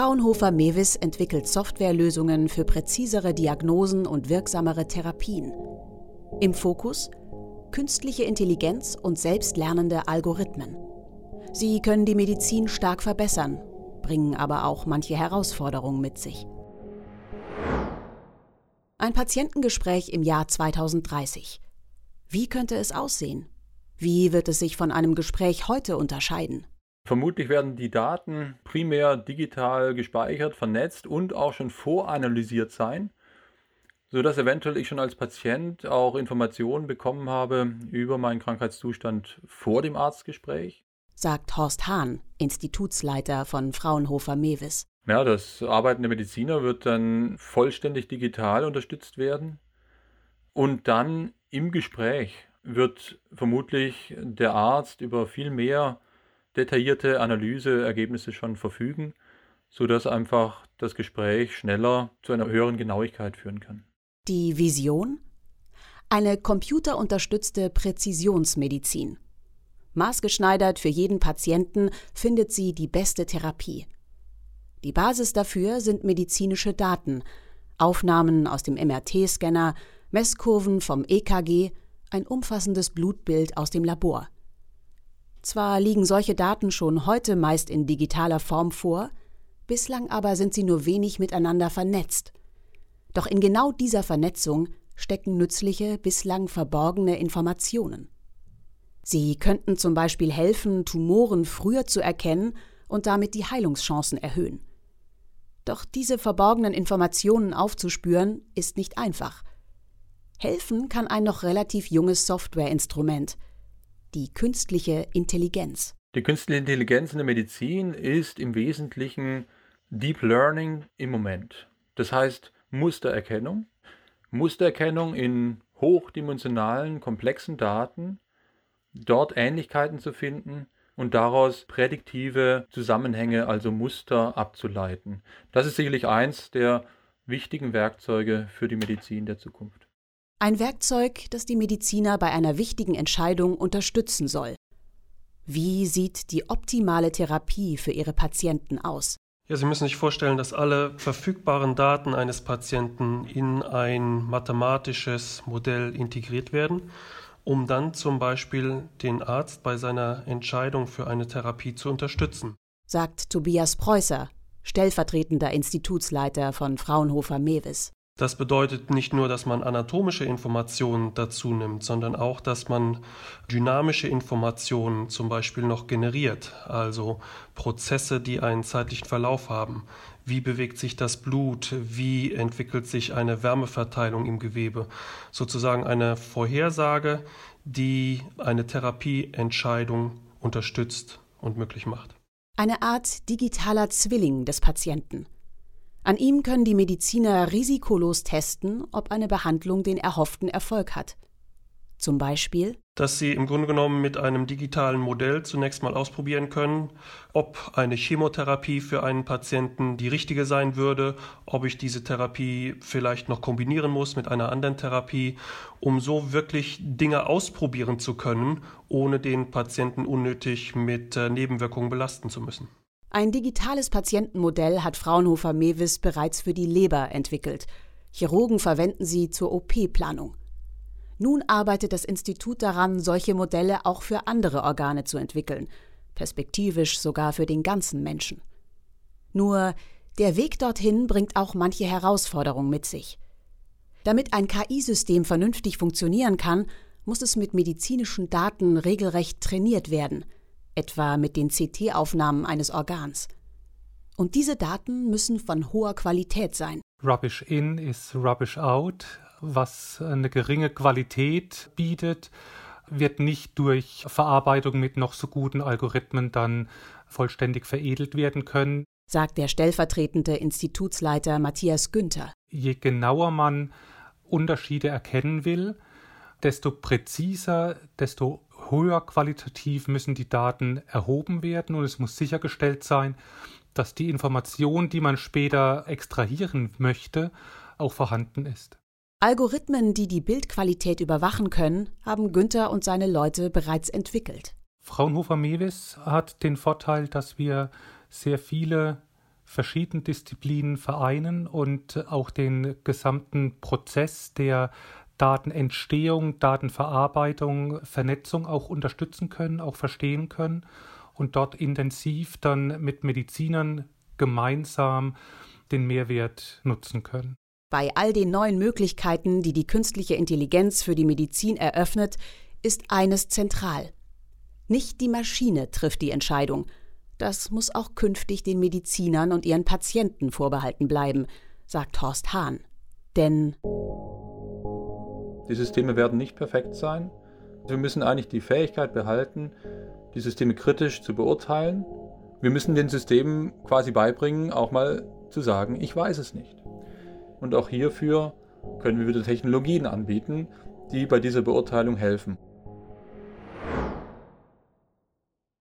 Fraunhofer Mewis entwickelt Softwarelösungen für präzisere Diagnosen und wirksamere Therapien. Im Fokus künstliche Intelligenz und selbstlernende Algorithmen. Sie können die Medizin stark verbessern, bringen aber auch manche Herausforderungen mit sich. Ein Patientengespräch im Jahr 2030. Wie könnte es aussehen? Wie wird es sich von einem Gespräch heute unterscheiden? Vermutlich werden die Daten primär digital gespeichert, vernetzt und auch schon voranalysiert sein, sodass eventuell ich schon als Patient auch Informationen bekommen habe über meinen Krankheitszustand vor dem Arztgespräch. Sagt Horst Hahn, Institutsleiter von Fraunhofer Mewis. Ja, das Arbeiten der Mediziner wird dann vollständig digital unterstützt werden. Und dann im Gespräch wird vermutlich der Arzt über viel mehr detaillierte Analyseergebnisse schon verfügen, sodass einfach das Gespräch schneller zu einer höheren Genauigkeit führen kann. Die Vision? Eine computerunterstützte Präzisionsmedizin. Maßgeschneidert für jeden Patienten findet sie die beste Therapie. Die Basis dafür sind medizinische Daten, Aufnahmen aus dem MRT-Scanner, Messkurven vom EKG, ein umfassendes Blutbild aus dem Labor. Zwar liegen solche Daten schon heute meist in digitaler Form vor, bislang aber sind sie nur wenig miteinander vernetzt. Doch in genau dieser Vernetzung stecken nützliche, bislang verborgene Informationen. Sie könnten zum Beispiel helfen, Tumoren früher zu erkennen und damit die Heilungschancen erhöhen. Doch diese verborgenen Informationen aufzuspüren, ist nicht einfach. Helfen kann ein noch relativ junges Softwareinstrument – die künstliche Intelligenz. Die künstliche Intelligenz in der Medizin ist im Wesentlichen Deep Learning im Moment. Das heißt Mustererkennung. Mustererkennung in hochdimensionalen, komplexen Daten, dort Ähnlichkeiten zu finden und daraus prädiktive Zusammenhänge, also Muster abzuleiten. Das ist sicherlich eins der wichtigen Werkzeuge für die Medizin der Zukunft. Ein Werkzeug, das die Mediziner bei einer wichtigen Entscheidung unterstützen soll. Wie sieht die optimale Therapie für Ihre Patienten aus? Ja, Sie müssen sich vorstellen, dass alle verfügbaren Daten eines Patienten in ein mathematisches Modell integriert werden, um dann zum Beispiel den Arzt bei seiner Entscheidung für eine Therapie zu unterstützen. Sagt Tobias Preußer, stellvertretender Institutsleiter von Fraunhofer Mewis. Das bedeutet nicht nur, dass man anatomische Informationen dazu nimmt, sondern auch, dass man dynamische Informationen zum Beispiel noch generiert, also Prozesse, die einen zeitlichen Verlauf haben. Wie bewegt sich das Blut? Wie entwickelt sich eine Wärmeverteilung im Gewebe? Sozusagen eine Vorhersage, die eine Therapieentscheidung unterstützt und möglich macht. Eine Art digitaler Zwilling des Patienten. An ihm können die Mediziner risikolos testen, ob eine Behandlung den erhofften Erfolg hat. Zum Beispiel, dass sie im Grunde genommen mit einem digitalen Modell zunächst mal ausprobieren können, ob eine Chemotherapie für einen Patienten die richtige sein würde, ob ich diese Therapie vielleicht noch kombinieren muss mit einer anderen Therapie, um so wirklich Dinge ausprobieren zu können, ohne den Patienten unnötig mit äh, Nebenwirkungen belasten zu müssen. Ein digitales Patientenmodell hat Fraunhofer Mewis bereits für die Leber entwickelt. Chirurgen verwenden sie zur OP-Planung. Nun arbeitet das Institut daran, solche Modelle auch für andere Organe zu entwickeln, perspektivisch sogar für den ganzen Menschen. Nur der Weg dorthin bringt auch manche Herausforderungen mit sich. Damit ein KI-System vernünftig funktionieren kann, muss es mit medizinischen Daten regelrecht trainiert werden – etwa mit den CT-Aufnahmen eines Organs. Und diese Daten müssen von hoher Qualität sein. Rubbish in ist Rubbish out, was eine geringe Qualität bietet, wird nicht durch Verarbeitung mit noch so guten Algorithmen dann vollständig veredelt werden können. Sagt der stellvertretende Institutsleiter Matthias Günther. Je genauer man Unterschiede erkennen will, desto präziser, desto höher qualitativ müssen die Daten erhoben werden und es muss sichergestellt sein, dass die Information, die man später extrahieren möchte, auch vorhanden ist. Algorithmen, die die Bildqualität überwachen können, haben Günther und seine Leute bereits entwickelt. Fraunhofer Mewis hat den Vorteil, dass wir sehr viele verschiedene Disziplinen vereinen und auch den gesamten Prozess der Datenentstehung, Datenverarbeitung, Vernetzung auch unterstützen können, auch verstehen können und dort intensiv dann mit Medizinern gemeinsam den Mehrwert nutzen können. Bei all den neuen Möglichkeiten, die die künstliche Intelligenz für die Medizin eröffnet, ist eines zentral. Nicht die Maschine trifft die Entscheidung. Das muss auch künftig den Medizinern und ihren Patienten vorbehalten bleiben, sagt Horst Hahn. Denn die Systeme werden nicht perfekt sein. Wir müssen eigentlich die Fähigkeit behalten, die Systeme kritisch zu beurteilen. Wir müssen den Systemen quasi beibringen, auch mal zu sagen, ich weiß es nicht. Und auch hierfür können wir wieder Technologien anbieten, die bei dieser Beurteilung helfen.